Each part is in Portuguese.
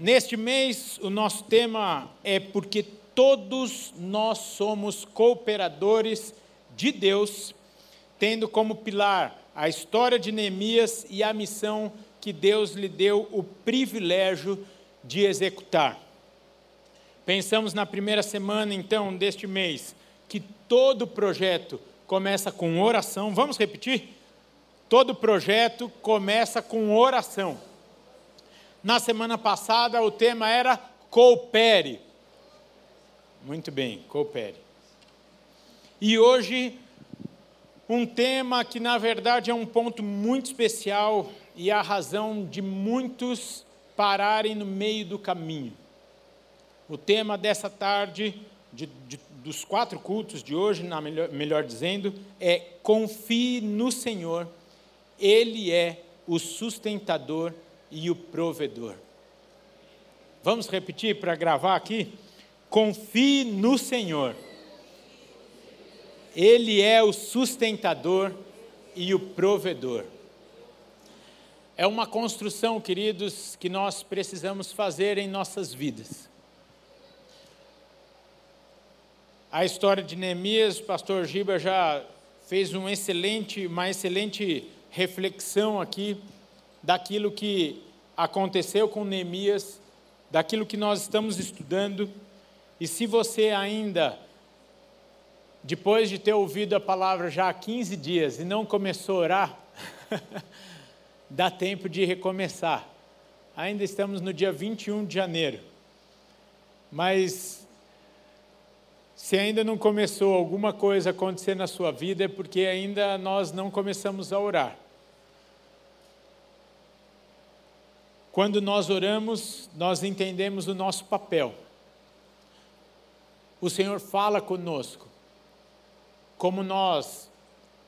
Neste mês, o nosso tema é porque todos nós somos cooperadores de Deus, tendo como pilar a história de Neemias e a missão que Deus lhe deu o privilégio de executar. Pensamos na primeira semana, então, deste mês, que todo projeto começa com oração. Vamos repetir? Todo projeto começa com oração. Na semana passada o tema era coopere. Muito bem, coopere. E hoje um tema que na verdade é um ponto muito especial e a razão de muitos pararem no meio do caminho. O tema dessa tarde, de, de, dos quatro cultos de hoje, na melhor, melhor dizendo, é confie no Senhor, Ele é o sustentador e o provedor. Vamos repetir para gravar aqui? Confie no Senhor. Ele é o sustentador e o provedor. É uma construção, queridos, que nós precisamos fazer em nossas vidas. A história de Neemias, o pastor Giba já fez um excelente, uma excelente reflexão aqui daquilo que aconteceu com Neemias, daquilo que nós estamos estudando. E se você ainda, depois de ter ouvido a palavra já há 15 dias e não começou a orar, dá tempo de recomeçar. Ainda estamos no dia 21 de janeiro. Mas se ainda não começou alguma coisa acontecer na sua vida, é porque ainda nós não começamos a orar. Quando nós oramos, nós entendemos o nosso papel. O Senhor fala conosco, como nós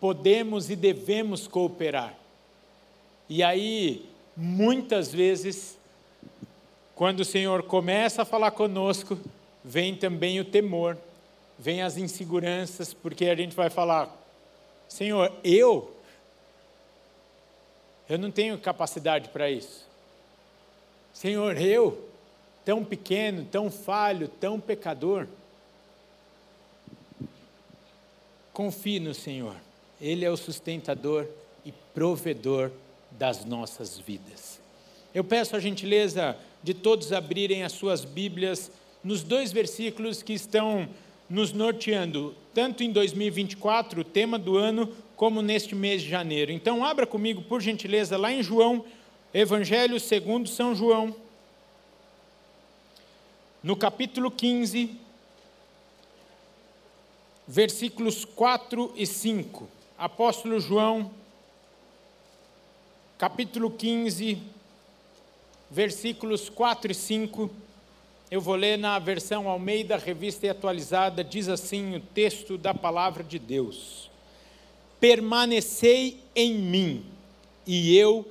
podemos e devemos cooperar. E aí, muitas vezes, quando o Senhor começa a falar conosco, vem também o temor, vem as inseguranças, porque a gente vai falar: Senhor, eu, eu não tenho capacidade para isso. Senhor, eu, tão pequeno, tão falho, tão pecador, confie no Senhor. Ele é o sustentador e provedor das nossas vidas. Eu peço a gentileza de todos abrirem as suas Bíblias nos dois versículos que estão nos norteando, tanto em 2024, o tema do ano, como neste mês de janeiro. Então, abra comigo, por gentileza, lá em João Evangelho segundo São João, no capítulo 15, versículos 4 e 5. Apóstolo João, capítulo 15, versículos 4 e 5. Eu vou ler na versão Almeida, revista e atualizada, diz assim o texto da palavra de Deus: Permanecei em mim, e eu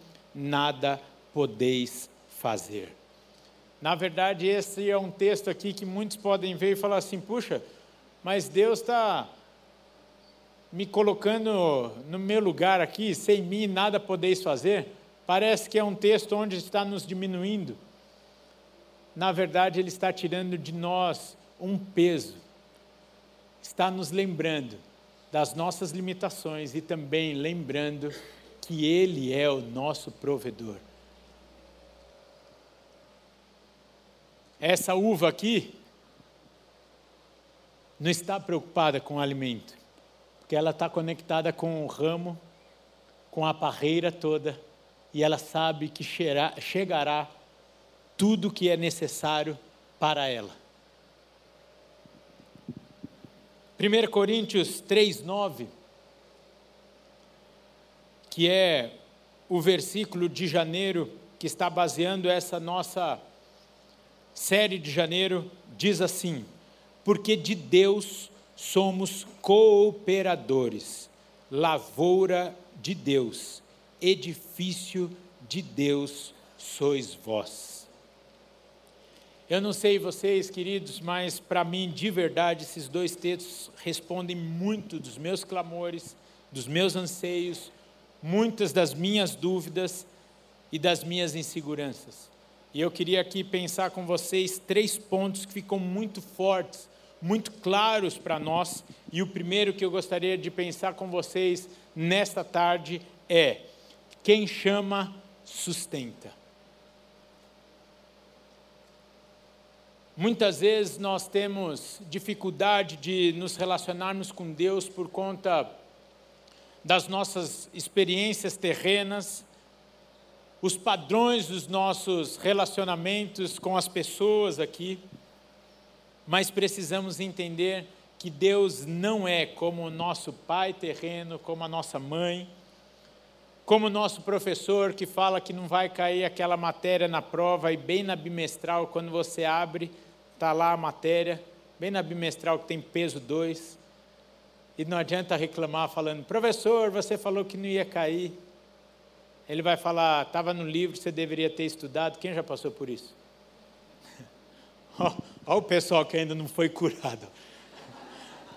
nada podeis fazer. Na verdade, esse é um texto aqui que muitos podem ver e falar assim: puxa, mas Deus está me colocando no meu lugar aqui, sem mim nada podeis fazer. Parece que é um texto onde está nos diminuindo. Na verdade, Ele está tirando de nós um peso, está nos lembrando das nossas limitações e também lembrando que Ele é o nosso provedor. Essa uva aqui não está preocupada com o alimento, porque ela está conectada com o ramo, com a parreira toda, e ela sabe que chegará tudo o que é necessário para ela. 1 Coríntios 3, 9 que é o versículo de janeiro que está baseando essa nossa série de janeiro, diz assim: Porque de Deus somos cooperadores, lavoura de Deus, edifício de Deus sois vós. Eu não sei vocês, queridos, mas para mim, de verdade, esses dois textos respondem muito dos meus clamores, dos meus anseios, muitas das minhas dúvidas e das minhas inseguranças. E eu queria aqui pensar com vocês três pontos que ficam muito fortes, muito claros para nós. E o primeiro que eu gostaria de pensar com vocês nesta tarde é: quem chama, sustenta. Muitas vezes nós temos dificuldade de nos relacionarmos com Deus por conta das nossas experiências terrenas, os padrões dos nossos relacionamentos com as pessoas aqui, mas precisamos entender que Deus não é como o nosso pai terreno, como a nossa mãe, como o nosso professor que fala que não vai cair aquela matéria na prova e bem na bimestral, quando você abre, está lá a matéria, bem na bimestral que tem peso 2, e não adianta reclamar falando, professor, você falou que não ia cair. Ele vai falar, estava no livro, você deveria ter estudado. Quem já passou por isso? Olha o pessoal que ainda não foi curado.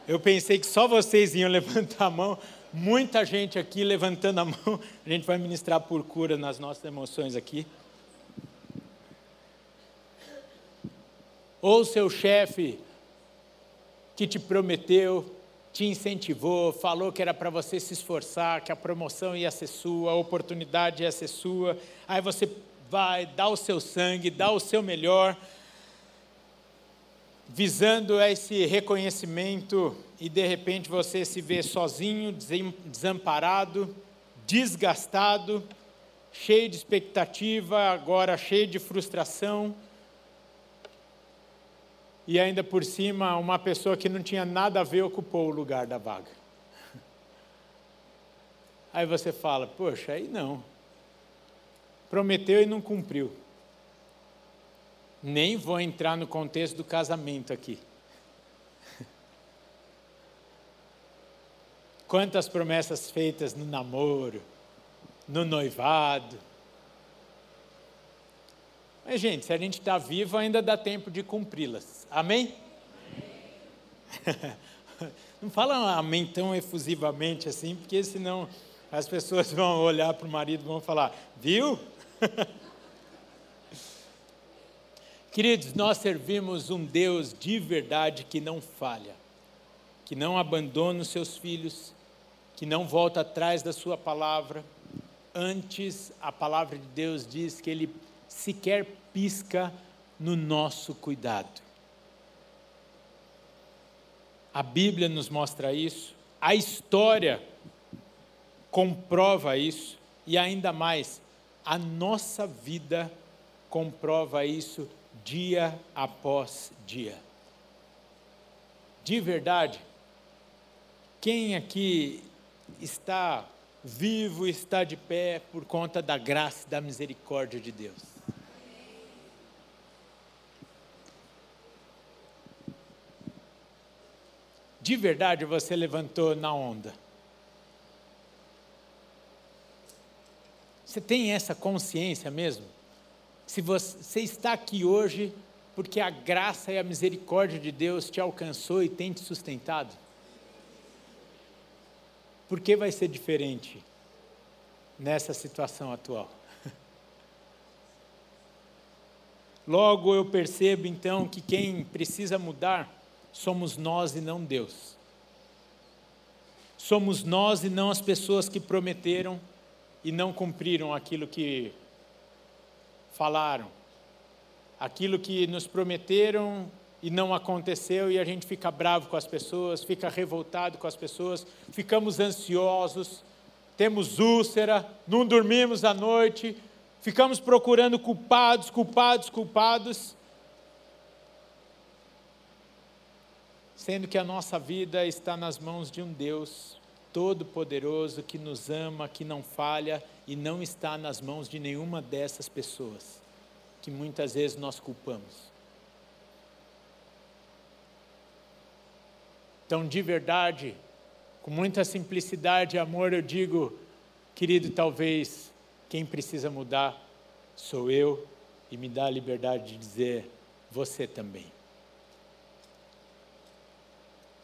Eu pensei que só vocês iam levantar a mão. Muita gente aqui levantando a mão. A gente vai ministrar por cura nas nossas emoções aqui. Ou seu chefe que te prometeu, te incentivou, falou que era para você se esforçar, que a promoção ia ser sua, a oportunidade ia ser sua. Aí você vai, dá o seu sangue, dá o seu melhor, visando esse reconhecimento e de repente você se vê sozinho, desamparado, desgastado, cheio de expectativa, agora cheio de frustração e ainda por cima uma pessoa que não tinha nada a ver ocupou o lugar da vaga. Aí você fala, poxa, aí não. Prometeu e não cumpriu. Nem vou entrar no contexto do casamento aqui. Quantas promessas feitas no namoro, no noivado, mas, gente, se a gente está vivo, ainda dá tempo de cumpri-las. Amém? amém. Não fala amém tão efusivamente assim, porque senão as pessoas vão olhar para o marido e vão falar: viu? Queridos, nós servimos um Deus de verdade que não falha, que não abandona os seus filhos, que não volta atrás da sua palavra. Antes, a palavra de Deus diz que ele sequer pisca no nosso cuidado. A Bíblia nos mostra isso, a história comprova isso, e ainda mais, a nossa vida comprova isso dia após dia. De verdade, quem aqui está vivo, está de pé por conta da graça e da misericórdia de Deus? De verdade você levantou na onda? Você tem essa consciência mesmo? Se você está aqui hoje porque a graça e a misericórdia de Deus te alcançou e tem te sustentado? Por que vai ser diferente nessa situação atual? Logo eu percebo então que quem precisa mudar somos nós e não Deus. Somos nós e não as pessoas que prometeram e não cumpriram aquilo que falaram. Aquilo que nos prometeram e não aconteceu e a gente fica bravo com as pessoas, fica revoltado com as pessoas, ficamos ansiosos, temos úlcera, não dormimos à noite, ficamos procurando culpados, culpados, culpados sendo que a nossa vida está nas mãos de um Deus todo-poderoso que nos ama, que não falha e não está nas mãos de nenhuma dessas pessoas que muitas vezes nós culpamos. Então, de verdade, com muita simplicidade e amor, eu digo, querido, talvez quem precisa mudar sou eu e me dá a liberdade de dizer você também.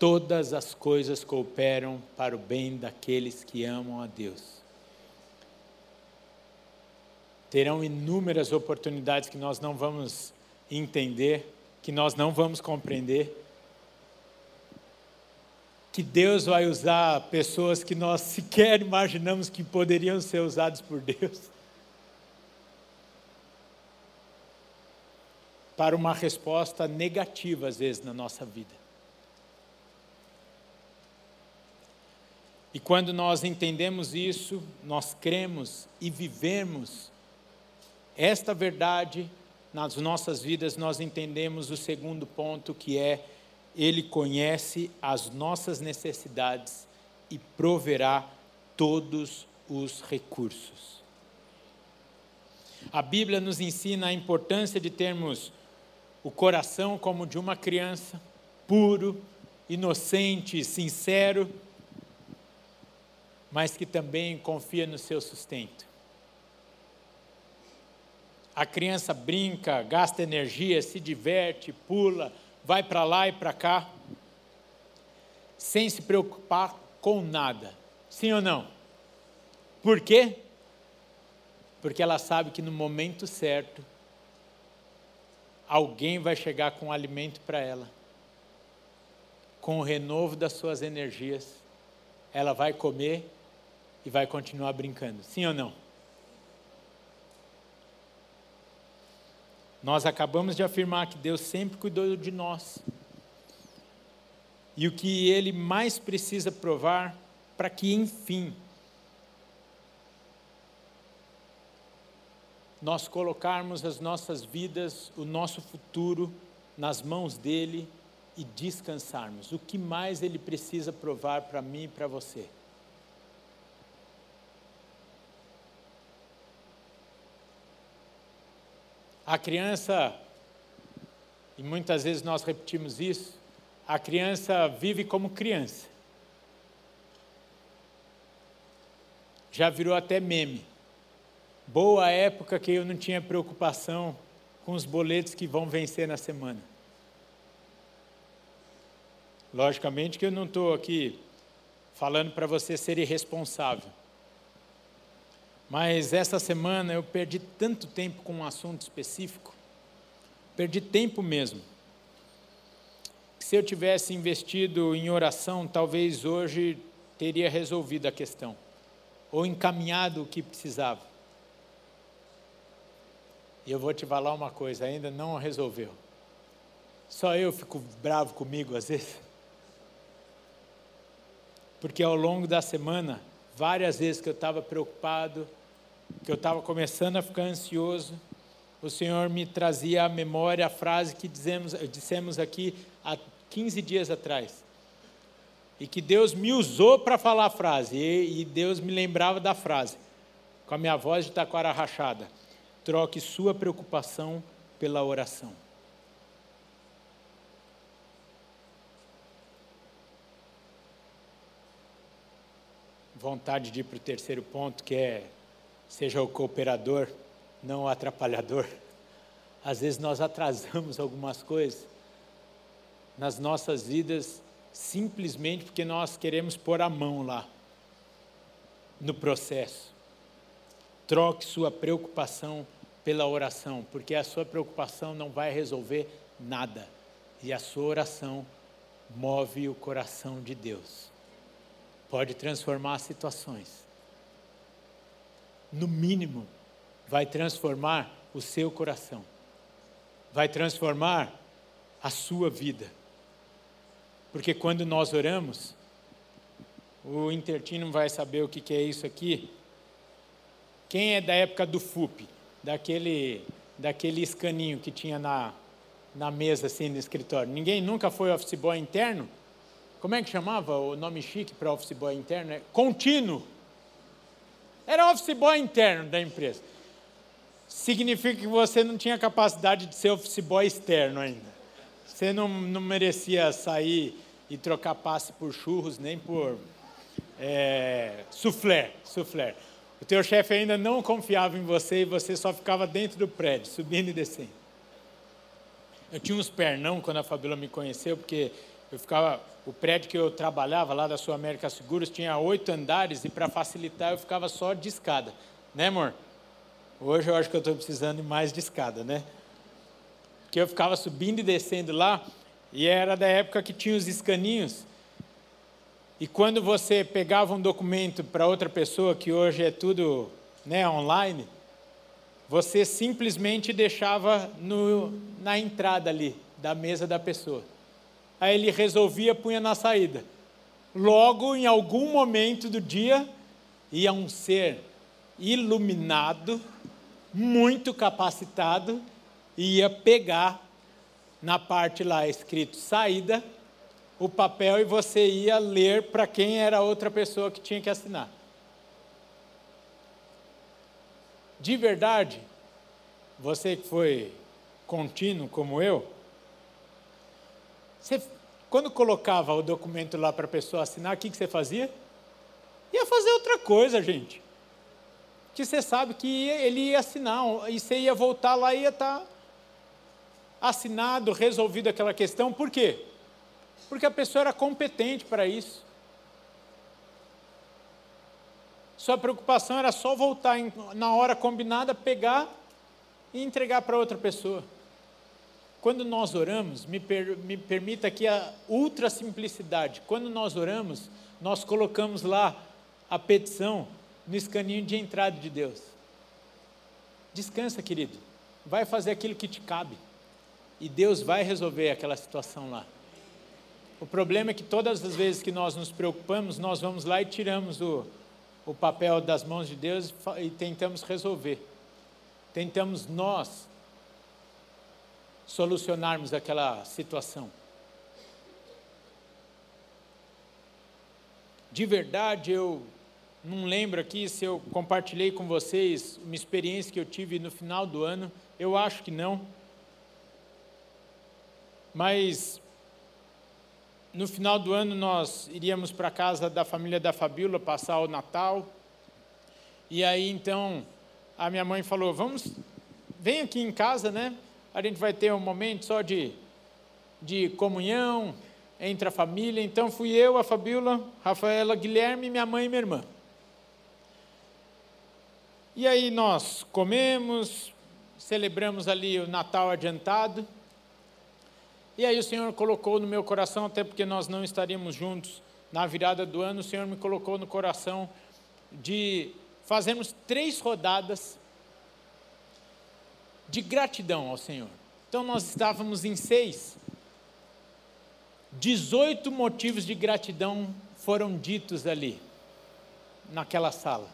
Todas as coisas cooperam para o bem daqueles que amam a Deus. Terão inúmeras oportunidades que nós não vamos entender, que nós não vamos compreender, que Deus vai usar pessoas que nós sequer imaginamos que poderiam ser usadas por Deus. Para uma resposta negativa, às vezes, na nossa vida. E quando nós entendemos isso, nós cremos e vivemos esta verdade nas nossas vidas, nós entendemos o segundo ponto que é ele conhece as nossas necessidades e proverá todos os recursos. A Bíblia nos ensina a importância de termos o coração como de uma criança, puro, inocente, sincero, mas que também confia no seu sustento. A criança brinca, gasta energia, se diverte, pula, vai para lá e para cá, sem se preocupar com nada. Sim ou não? Por quê? Porque ela sabe que no momento certo, alguém vai chegar com alimento para ela, com o renovo das suas energias, ela vai comer e vai continuar brincando. Sim ou não? Nós acabamos de afirmar que Deus sempre cuidou de nós. E o que ele mais precisa provar para que, enfim, nós colocarmos as nossas vidas, o nosso futuro nas mãos dele e descansarmos. O que mais ele precisa provar para mim e para você? A criança, e muitas vezes nós repetimos isso, a criança vive como criança. Já virou até meme. Boa época que eu não tinha preocupação com os boletos que vão vencer na semana. Logicamente que eu não estou aqui falando para você ser irresponsável. Mas essa semana eu perdi tanto tempo com um assunto específico, perdi tempo mesmo. Se eu tivesse investido em oração, talvez hoje teria resolvido a questão, ou encaminhado o que precisava. E eu vou te falar uma coisa: ainda não resolveu. Só eu fico bravo comigo às vezes. Porque ao longo da semana, várias vezes que eu estava preocupado, que eu estava começando a ficar ansioso, o Senhor me trazia à memória a frase que dizemos, dissemos aqui há 15 dias atrás. E que Deus me usou para falar a frase, e, e Deus me lembrava da frase, com a minha voz de taquara rachada: troque sua preocupação pela oração. Vontade de ir para o terceiro ponto, que é seja o cooperador, não o atrapalhador. Às vezes nós atrasamos algumas coisas nas nossas vidas simplesmente porque nós queremos pôr a mão lá no processo. Troque sua preocupação pela oração, porque a sua preocupação não vai resolver nada e a sua oração move o coração de Deus. Pode transformar situações no mínimo, vai transformar o seu coração, vai transformar a sua vida. Porque quando nós oramos, o Intertino vai saber o que é isso aqui. Quem é da época do FUP, daquele, daquele escaninho que tinha na, na mesa assim no escritório? Ninguém nunca foi office boy interno? Como é que chamava o nome chique para office boy interno? É contínuo. Era office boy interno da empresa. Significa que você não tinha capacidade de ser office boy externo ainda. Você não, não merecia sair e trocar passe por churros, nem por é, soufflé, soufflé. O teu chefe ainda não confiava em você e você só ficava dentro do prédio, subindo e descendo. Eu tinha uns pernão quando a Fabíola me conheceu, porque eu ficava, o prédio que eu trabalhava lá da Sul América Seguros tinha oito andares e para facilitar eu ficava só de escada, né, amor? Hoje eu acho que eu estou precisando de mais de escada, né? Porque eu ficava subindo e descendo lá e era da época que tinha os escaninhos. E quando você pegava um documento para outra pessoa, que hoje é tudo né, online, você simplesmente deixava no, na entrada ali da mesa da pessoa. Aí ele resolvia, punha na saída. Logo, em algum momento do dia, ia um ser iluminado, muito capacitado, ia pegar na parte lá escrito saída, o papel e você ia ler para quem era a outra pessoa que tinha que assinar. de verdade, você que foi contínuo como eu, você, quando colocava o documento lá para a pessoa assinar, o que, que você fazia? Ia fazer outra coisa, gente. Que você sabe que ele ia assinar, e você ia voltar lá e ia estar tá assinado, resolvido aquela questão. Por quê? Porque a pessoa era competente para isso. Sua preocupação era só voltar na hora combinada, pegar e entregar para outra pessoa. Quando nós oramos, me, per, me permita aqui a ultra simplicidade. Quando nós oramos, nós colocamos lá a petição no escaninho de entrada de Deus. Descansa, querido. Vai fazer aquilo que te cabe. E Deus vai resolver aquela situação lá. O problema é que todas as vezes que nós nos preocupamos, nós vamos lá e tiramos o, o papel das mãos de Deus e tentamos resolver. Tentamos nós solucionarmos aquela situação. De verdade, eu não lembro aqui se eu compartilhei com vocês uma experiência que eu tive no final do ano. Eu acho que não. Mas no final do ano nós iríamos para a casa da família da Fabíola passar o Natal. E aí então a minha mãe falou: "Vamos, vem aqui em casa, né? A gente vai ter um momento só de de comunhão entre a família". Então fui eu, a Fabíola, Rafaela, Guilherme, minha mãe e minha irmã. E aí nós comemos, celebramos ali o Natal adiantado. E aí o Senhor colocou no meu coração, até porque nós não estaríamos juntos na virada do ano, o Senhor me colocou no coração de fazermos três rodadas de gratidão ao Senhor. Então nós estávamos em seis. 18 motivos de gratidão foram ditos ali, naquela sala.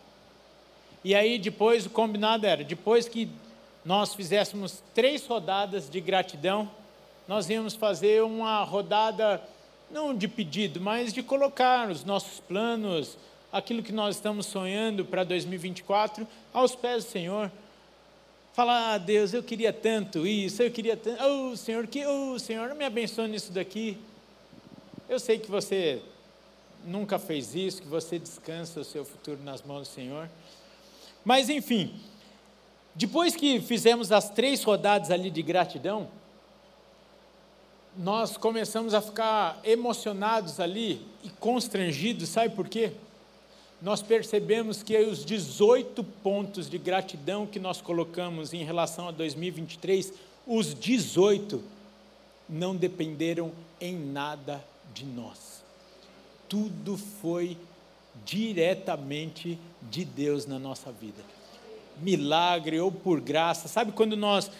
E aí depois o combinado era, depois que nós fizéssemos três rodadas de gratidão, nós íamos fazer uma rodada, não de pedido, mas de colocar os nossos planos, aquilo que nós estamos sonhando para 2024, aos pés do Senhor. Falar, ah, Deus, eu queria tanto isso, eu queria tanto, oh, Senhor, que, oh, Senhor, me abençoe nisso daqui. Eu sei que você nunca fez isso, que você descansa o seu futuro nas mãos do Senhor. Mas, enfim, depois que fizemos as três rodadas ali de gratidão, nós começamos a ficar emocionados ali e constrangidos, sabe por quê? Nós percebemos que os 18 pontos de gratidão que nós colocamos em relação a 2023, os 18 não dependeram em nada de nós. Tudo foi diretamente de Deus na nossa vida. Milagre ou por graça. Sabe quando nós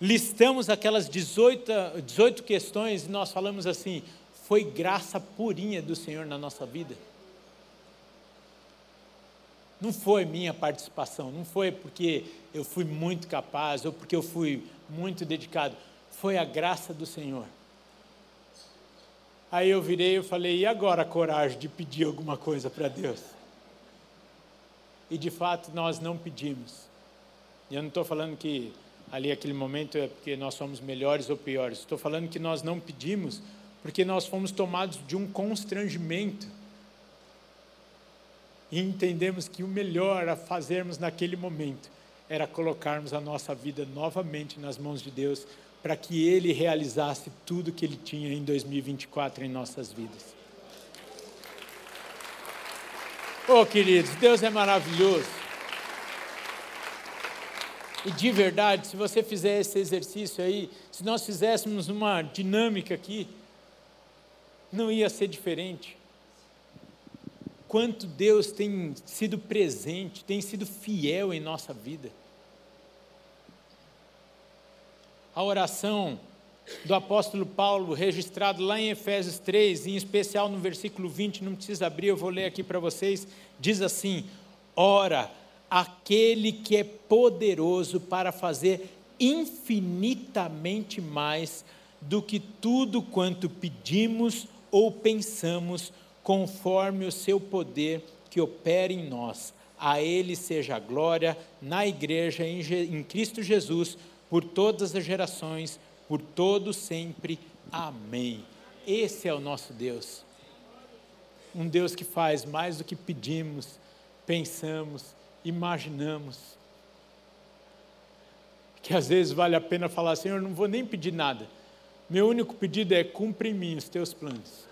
listamos aquelas 18, 18 questões e nós falamos assim: foi graça purinha do Senhor na nossa vida. Não foi minha participação, não foi porque eu fui muito capaz ou porque eu fui muito dedicado, foi a graça do Senhor. Aí eu virei e falei: e agora a coragem de pedir alguma coisa para Deus? E de fato nós não pedimos. E eu não estou falando que ali aquele momento é porque nós somos melhores ou piores. Estou falando que nós não pedimos porque nós fomos tomados de um constrangimento e entendemos que o melhor a fazermos naquele momento era colocarmos a nossa vida novamente nas mãos de Deus, para que Ele realizasse tudo que Ele tinha em 2024 em nossas vidas. Oh, queridos, Deus é maravilhoso. E de verdade, se você fizer esse exercício aí, se nós fizéssemos uma dinâmica aqui, não ia ser diferente. Quanto Deus tem sido presente, tem sido fiel em nossa vida. A oração do apóstolo Paulo, registrado lá em Efésios 3, em especial no versículo 20, não precisa abrir, eu vou ler aqui para vocês, diz assim: Ora, aquele que é poderoso para fazer infinitamente mais do que tudo quanto pedimos ou pensamos, conforme o seu poder que opera em nós. A Ele seja a glória na igreja em Cristo Jesus, por todas as gerações por todo sempre. Amém. Esse é o nosso Deus. Um Deus que faz mais do que pedimos, pensamos, imaginamos. Que às vezes vale a pena falar, Senhor, não vou nem pedir nada. Meu único pedido é cumpre em mim os teus planos.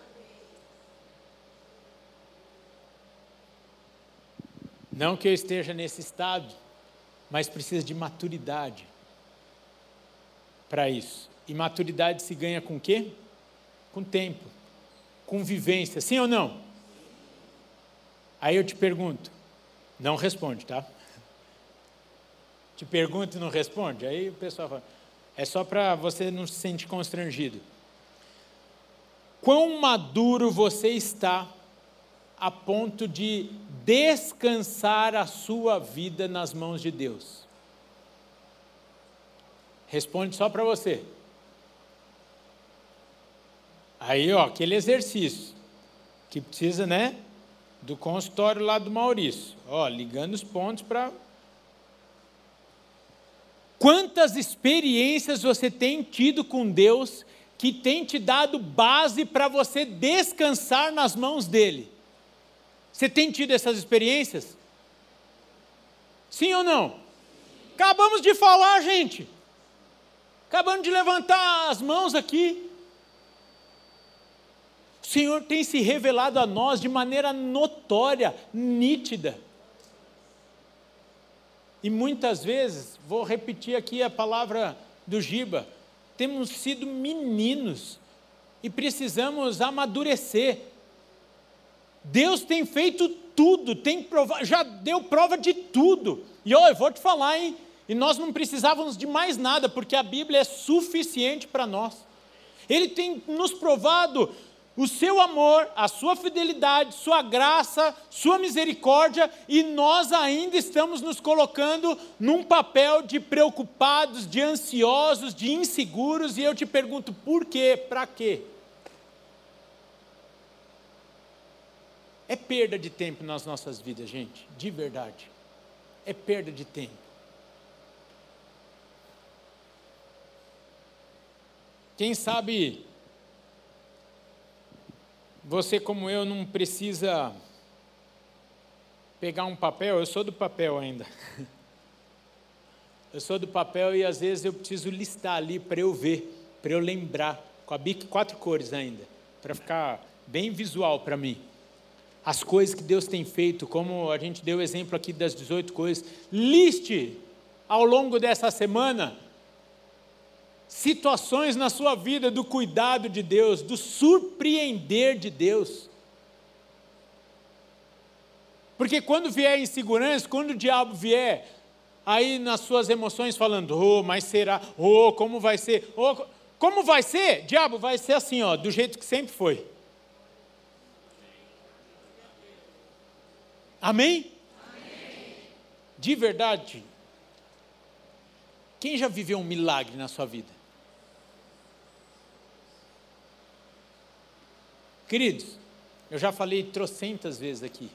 Não que eu esteja nesse estado, mas precisa de maturidade para isso. E maturidade se ganha com quê? Com tempo, com vivência, sim ou não? Aí eu te pergunto, não responde, tá? Te pergunto e não responde, aí o pessoal fala, é só para você não se sentir constrangido. Quão maduro você está a ponto de descansar a sua vida nas mãos de Deus? Responde só para você. Aí, ó, aquele exercício que precisa, né, do consultório lá do Maurício. Ó, ligando os pontos para Quantas experiências você tem tido com Deus que tem te dado base para você descansar nas mãos dele? Você tem tido essas experiências? Sim ou não? Acabamos de falar, gente. Acabando de levantar as mãos aqui. O Senhor tem se revelado a nós de maneira notória, nítida. E muitas vezes, vou repetir aqui a palavra do Giba, temos sido meninos e precisamos amadurecer. Deus tem feito tudo, tem já deu prova de tudo. E olha, eu vou te falar, hein? E nós não precisávamos de mais nada, porque a Bíblia é suficiente para nós. Ele tem nos provado o seu amor, a sua fidelidade, sua graça, sua misericórdia, e nós ainda estamos nos colocando num papel de preocupados, de ansiosos, de inseguros, e eu te pergunto, por quê? Para quê? É perda de tempo nas nossas vidas, gente, de verdade. É perda de tempo. Quem sabe você, como eu, não precisa pegar um papel, eu sou do papel ainda. Eu sou do papel e às vezes eu preciso listar ali para eu ver, para eu lembrar, com a bic quatro cores ainda, para ficar bem visual para mim. As coisas que Deus tem feito, como a gente deu o exemplo aqui das 18 coisas, liste ao longo dessa semana situações na sua vida do cuidado de Deus, do surpreender de Deus. Porque quando vier insegurança, quando o diabo vier aí nas suas emoções falando, oh, mas será, oh, como vai ser, oh, como vai ser? Diabo, vai ser assim, ó, do jeito que sempre foi. Amém? Amém? De verdade, quem já viveu um milagre na sua vida? Queridos, eu já falei trocentas vezes aqui.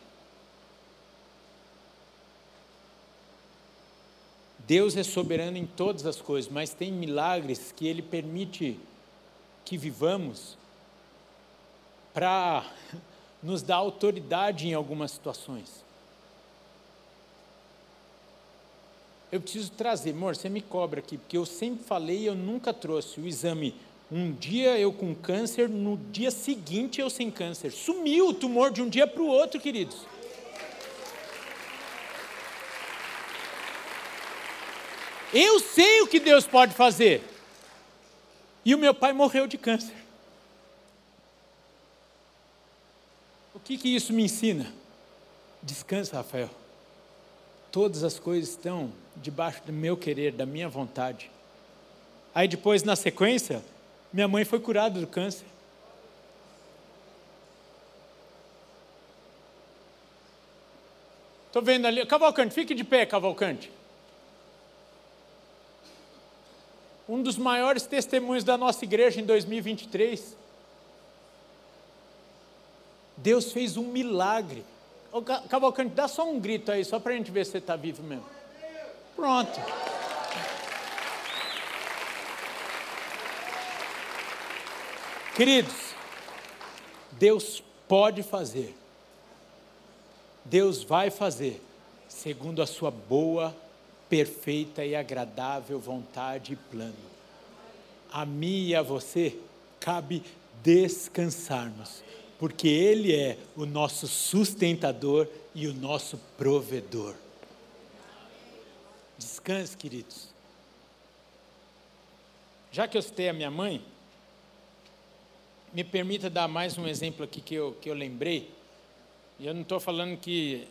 Deus é soberano em todas as coisas, mas tem milagres que Ele permite que vivamos para nos dar autoridade em algumas situações. Eu preciso trazer, amor, você me cobra aqui, porque eu sempre falei eu nunca trouxe o exame. Um dia eu com câncer, no dia seguinte eu sem câncer. Sumiu o tumor de um dia para o outro, queridos. Eu sei o que Deus pode fazer. E o meu pai morreu de câncer. Que, que isso me ensina? Descansa, Rafael. Todas as coisas estão debaixo do meu querer, da minha vontade. Aí depois, na sequência, minha mãe foi curada do câncer. Estou vendo ali. Cavalcante, fique de pé, Cavalcante. Um dos maiores testemunhos da nossa igreja em 2023. Deus fez um milagre. Cavalcante, dá só um grito aí, só para a gente ver se você está vivo mesmo. Pronto. Queridos, Deus pode fazer, Deus vai fazer, segundo a sua boa, perfeita e agradável vontade e plano. A mim e a você cabe descansarmos, porque Ele é o nosso sustentador e o nosso provedor. Descanse, queridos. Já que eu citei a minha mãe, me permita dar mais um exemplo aqui que eu, que eu lembrei. E eu não estou falando que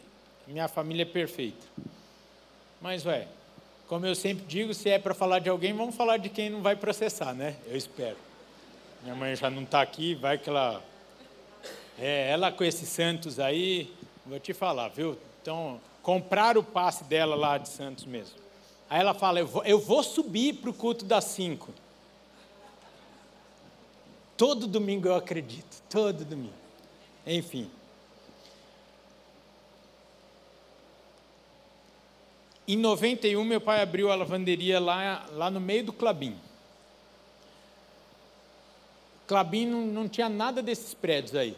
minha família é perfeita. Mas, ué, como eu sempre digo, se é para falar de alguém, vamos falar de quem não vai processar, né? Eu espero. Minha mãe já não está aqui, vai que ela. É, ela com esses santos aí, vou te falar, viu? Então, comprar o passe dela lá de Santos mesmo. Aí ela fala: Eu vou, eu vou subir para o culto das cinco. Todo domingo eu acredito, todo domingo. Enfim. Em 91, meu pai abriu a lavanderia lá, lá no meio do Clabim. Clabim não, não tinha nada desses prédios aí.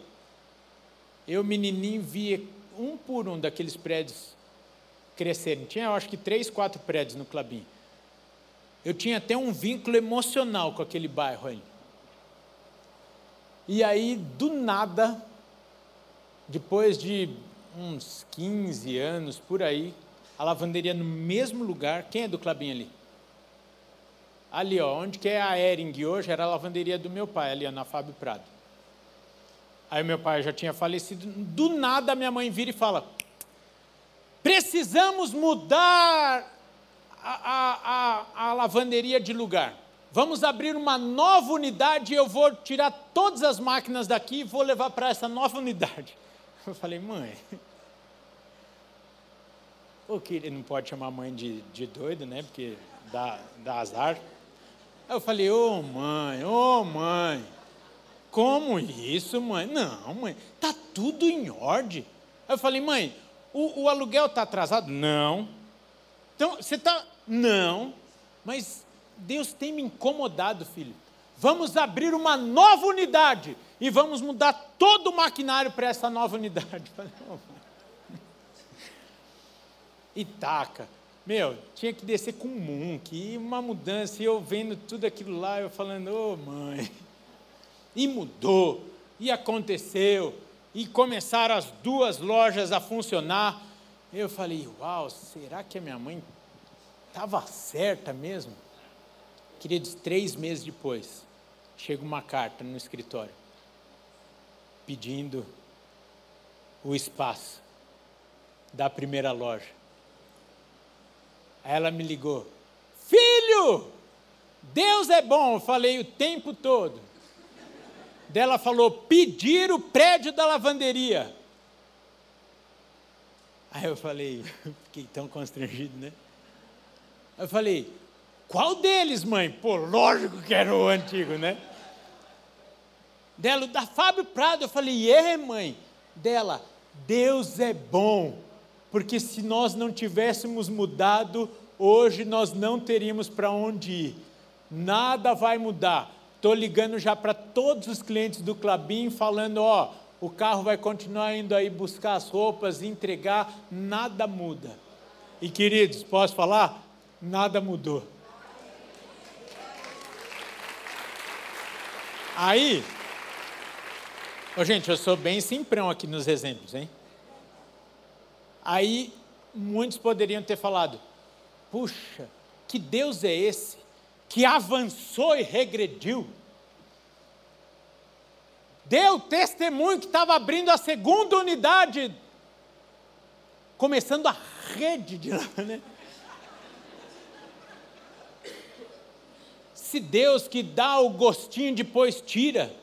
Eu, menininho, via um por um daqueles prédios crescerem. Tinha, eu acho que, três, quatro prédios no Clabim. Eu tinha até um vínculo emocional com aquele bairro aí. E aí, do nada, depois de uns 15 anos por aí, a lavanderia no mesmo lugar. Quem é do Clabim ali? Ali, ó, onde que é a Ering hoje, era a lavanderia do meu pai, ali na Fábio Prado. Aí meu pai já tinha falecido. Do nada minha mãe vira e fala: precisamos mudar a, a, a, a lavanderia de lugar. Vamos abrir uma nova unidade eu vou tirar todas as máquinas daqui e vou levar para essa nova unidade. Eu falei, mãe, o que ele não pode chamar a mãe de, de doido, né? Porque dá, dá azar. Eu falei, ô oh, mãe, ô oh, mãe, como isso, mãe? Não, mãe, tá tudo em ordem. Aí eu falei, mãe, o, o aluguel está atrasado? Não. Então, você está. Não. Mas Deus tem me incomodado, filho. Vamos abrir uma nova unidade e vamos mudar todo o maquinário para essa nova unidade. Oh, Itaca. Meu, tinha que descer com um munk, e uma mudança, e eu vendo tudo aquilo lá, eu falando, ô oh, mãe. E mudou, e aconteceu, e começaram as duas lojas a funcionar. Eu falei, uau, será que a minha mãe estava certa mesmo? Queridos, três meses depois, chega uma carta no escritório, pedindo o espaço da primeira loja. Aí ela me ligou: Filho, Deus é bom. Eu falei o tempo todo. Dela falou: pedir o prédio da lavanderia. Aí eu falei, fiquei tão constrangido, né? Eu falei, qual deles, mãe? Pô, lógico que era o antigo, né? Dela, da Fábio Prado. Eu falei, é, mãe? Dela, Deus é bom porque se nós não tivéssemos mudado, hoje nós não teríamos para onde ir. Nada vai mudar. Estou ligando já para todos os clientes do Clabin, falando: ó, o carro vai continuar indo aí buscar as roupas, entregar, nada muda. E queridos, posso falar? Nada mudou. Aí, oh, gente, eu sou bem simprão aqui nos exemplos, hein? Aí, muitos poderiam ter falado: puxa, que Deus é esse que avançou e regrediu? Deu testemunho que estava abrindo a segunda unidade, começando a rede de lá, né? Se Deus que dá o gostinho depois tira.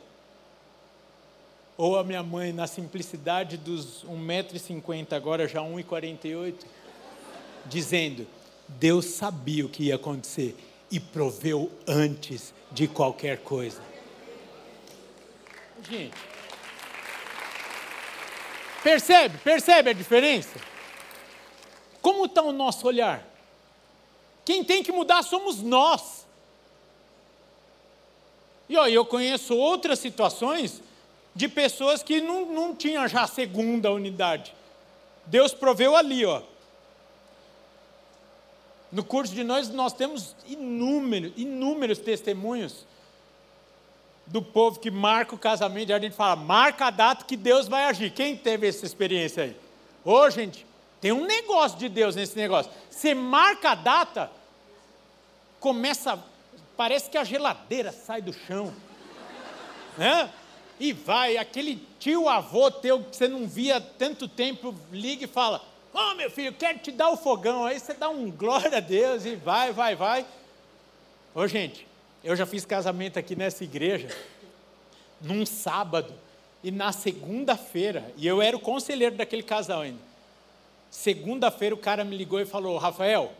Ou a minha mãe, na simplicidade dos 1,50m, agora já 1,48m, dizendo: Deus sabia o que ia acontecer e proveu antes de qualquer coisa. Gente, percebe, percebe a diferença? Como está o nosso olhar? Quem tem que mudar somos nós. E ó, eu conheço outras situações de pessoas que não, não tinham já a segunda unidade. Deus proveu ali, ó. No curso de nós, nós temos inúmeros, inúmeros testemunhos do povo que marca o casamento, e a gente fala, marca a data que Deus vai agir. Quem teve essa experiência aí? Ô, gente, tem um negócio de Deus nesse negócio. Você marca a data, começa, parece que a geladeira sai do chão. Né? E vai, aquele tio avô teu que você não via tanto tempo, liga e fala: Ô oh, meu filho, quero te dar o fogão. Aí você dá um glória a Deus e vai, vai, vai. Ô gente, eu já fiz casamento aqui nessa igreja, num sábado, e na segunda-feira, e eu era o conselheiro daquele casal ainda. Segunda-feira o cara me ligou e falou: Rafael,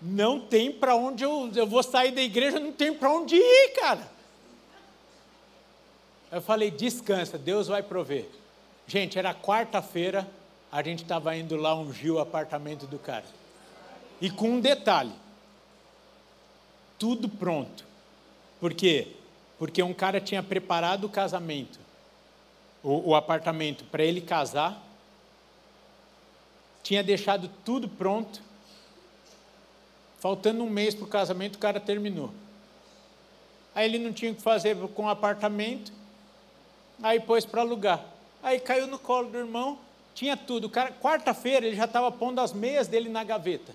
não tem para onde eu, eu vou sair da igreja, não tem para onde ir, cara. Eu falei: descansa, Deus vai prover. Gente, era quarta-feira, a gente estava indo lá ungir o apartamento do cara. E com um detalhe: tudo pronto. Por quê? Porque um cara tinha preparado o casamento, o, o apartamento, para ele casar tinha deixado tudo pronto. Faltando um mês para o casamento, o cara terminou. Aí ele não tinha o que fazer com o apartamento, aí pôs para alugar. Aí caiu no colo do irmão, tinha tudo. Quarta-feira ele já estava pondo as meias dele na gaveta.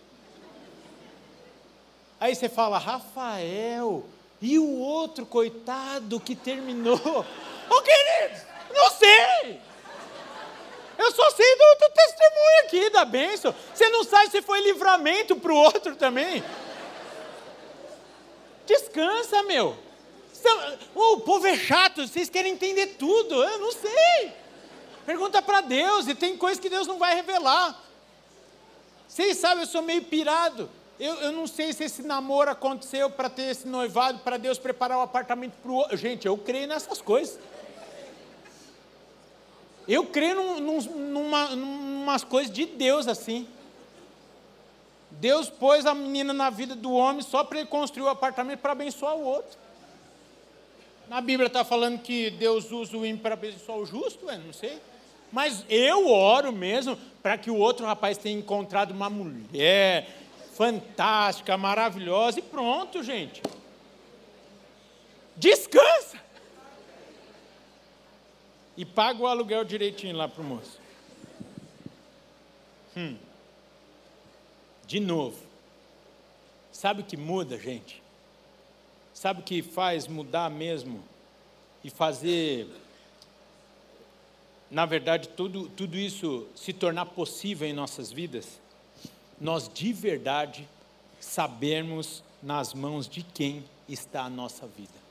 Aí você fala, Rafael, e o outro coitado que terminou? Ô oh, queridos, não sei! Eu só sei do, do testemunho aqui, da bênção. Você não sabe se foi livramento para o outro também. Descansa, meu. O povo é chato, vocês querem entender tudo. Eu não sei. Pergunta para Deus, e tem coisas que Deus não vai revelar. Vocês sabem, eu sou meio pirado. Eu, eu não sei se esse namoro aconteceu para ter esse noivado, para Deus preparar o apartamento para o outro. Gente, eu creio nessas coisas. Eu creio num, num, numa, numas coisas de Deus assim. Deus pôs a menina na vida do homem só para ele construir o apartamento para abençoar o outro. Na Bíblia está falando que Deus usa o ímpio para abençoar o justo, ué, não sei. Mas eu oro mesmo para que o outro rapaz tenha encontrado uma mulher fantástica, maravilhosa e pronto, gente. Descansa e paga o aluguel direitinho lá para o moço. Hum. De novo. Sabe o que muda, gente? Sabe o que faz mudar mesmo? E fazer, na verdade, tudo, tudo isso se tornar possível em nossas vidas? Nós de verdade sabermos nas mãos de quem está a nossa vida.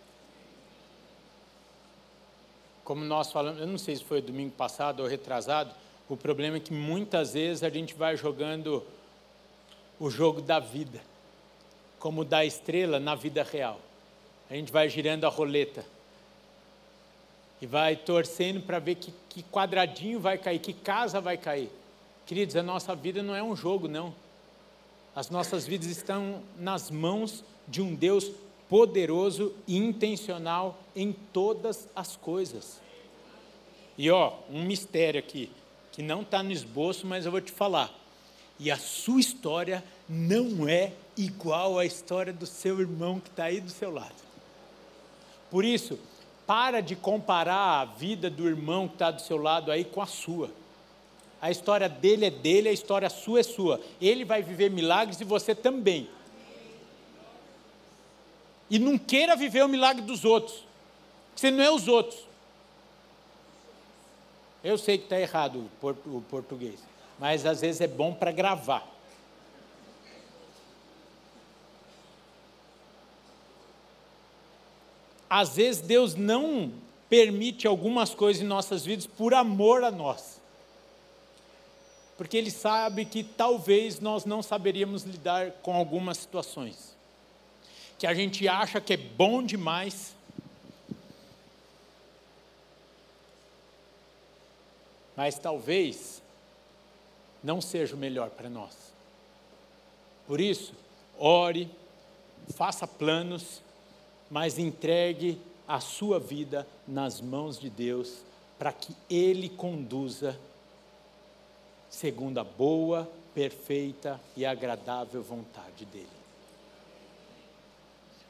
como nós falamos, eu não sei se foi domingo passado ou retrasado, o problema é que muitas vezes a gente vai jogando o jogo da vida, como da estrela na vida real. A gente vai girando a roleta e vai torcendo para ver que, que quadradinho vai cair, que casa vai cair. Queridos, a nossa vida não é um jogo, não. As nossas vidas estão nas mãos de um Deus poderoso e intencional em todas as coisas. E ó, um mistério aqui, que não está no esboço, mas eu vou te falar. E a sua história não é igual à história do seu irmão que está aí do seu lado. Por isso, para de comparar a vida do irmão que está do seu lado aí com a sua. A história dele é dele, a história sua é sua. Ele vai viver milagres e você também. E não queira viver o milagre dos outros. Você não é os outros. Eu sei que está errado o português, mas às vezes é bom para gravar. Às vezes Deus não permite algumas coisas em nossas vidas por amor a nós. Porque Ele sabe que talvez nós não saberíamos lidar com algumas situações. Que a gente acha que é bom demais, mas talvez não seja o melhor para nós. Por isso, ore, faça planos, mas entregue a sua vida nas mãos de Deus, para que Ele conduza segundo a boa, perfeita e agradável vontade dEle.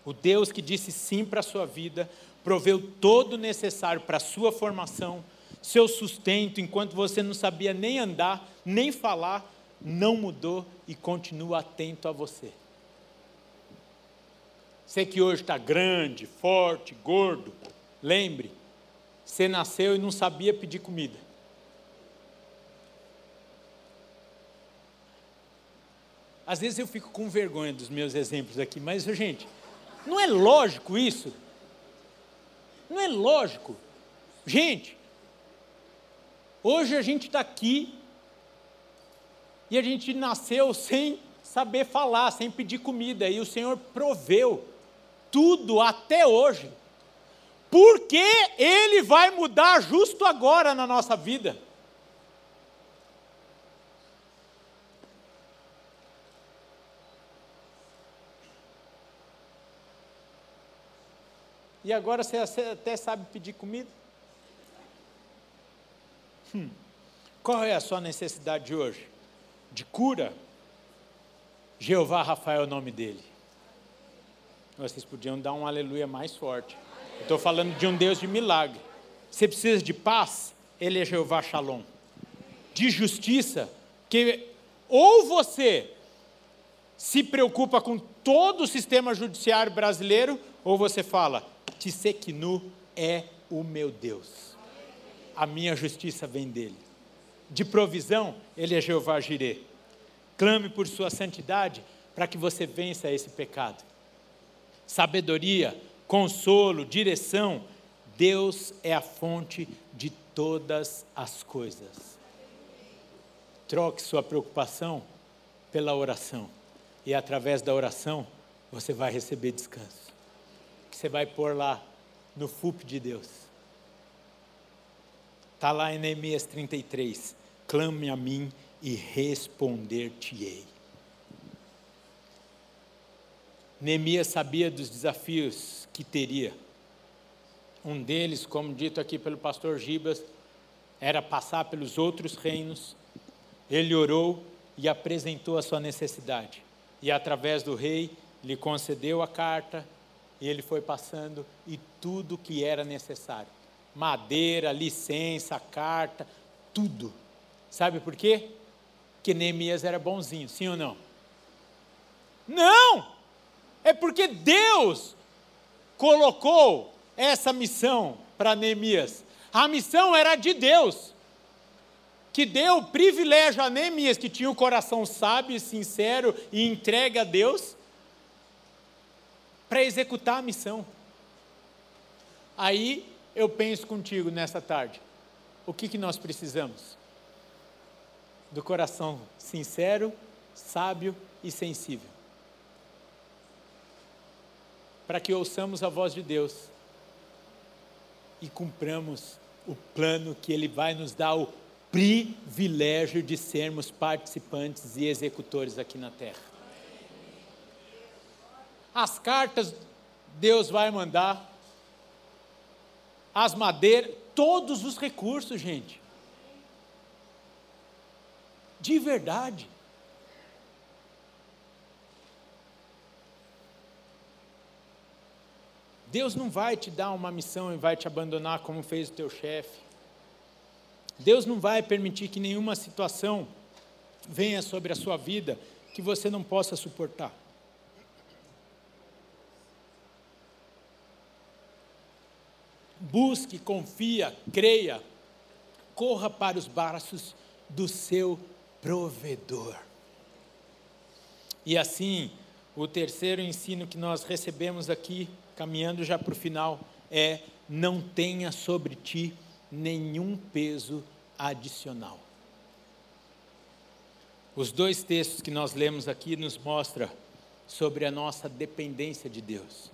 O Deus que disse sim para a sua vida, proveu todo o necessário para a sua formação, seu sustento enquanto você não sabia nem andar, nem falar, não mudou e continua atento a você. Você que hoje está grande, forte, gordo, lembre, você nasceu e não sabia pedir comida. Às vezes eu fico com vergonha dos meus exemplos aqui, mas, gente, não é lógico isso? Não é lógico. Gente, Hoje a gente está aqui e a gente nasceu sem saber falar, sem pedir comida, e o Senhor proveu tudo até hoje. Por que Ele vai mudar justo agora na nossa vida? E agora você até sabe pedir comida? Hum. Qual é a sua necessidade de hoje? De cura? Jeová Rafael é o nome dele. Vocês podiam dar um aleluia mais forte. Estou falando de um Deus de milagre. Você precisa de paz? Ele é Jeová Shalom. De justiça? Que ou você se preocupa com todo o sistema judiciário brasileiro, ou você fala, Tissekinu é o meu Deus a minha justiça vem dele. De provisão, ele é Jeová Jireh. Clame por sua santidade para que você vença esse pecado. Sabedoria, consolo, direção, Deus é a fonte de todas as coisas. Troque sua preocupação pela oração. E através da oração, você vai receber descanso. Você vai pôr lá no FUP de Deus Está lá em Neemias 33. Clame a mim e responder-te-ei. Neemias sabia dos desafios que teria. Um deles, como dito aqui pelo pastor Gibas, era passar pelos outros reinos. Ele orou e apresentou a sua necessidade. E através do rei, lhe concedeu a carta, e ele foi passando e tudo que era necessário madeira, licença, carta, tudo. Sabe por quê? Porque Neemias era bonzinho, sim ou não? Não! É porque Deus colocou essa missão para Neemias. A missão era de Deus, que deu privilégio a Neemias, que tinha o um coração sábio, sincero e entregue a Deus, para executar a missão. Aí eu penso contigo nessa tarde. O que, que nós precisamos? Do coração sincero, sábio e sensível. Para que ouçamos a voz de Deus e cumpramos o plano que Ele vai nos dar o privilégio de sermos participantes e executores aqui na terra. As cartas Deus vai mandar as madeiras, todos os recursos, gente. De verdade. Deus não vai te dar uma missão e vai te abandonar como fez o teu chefe. Deus não vai permitir que nenhuma situação venha sobre a sua vida que você não possa suportar. Busque, confia, creia, corra para os braços do seu provedor. E assim, o terceiro ensino que nós recebemos aqui caminhando já para o final, é: não tenha sobre ti nenhum peso adicional. Os dois textos que nós lemos aqui nos mostram sobre a nossa dependência de Deus.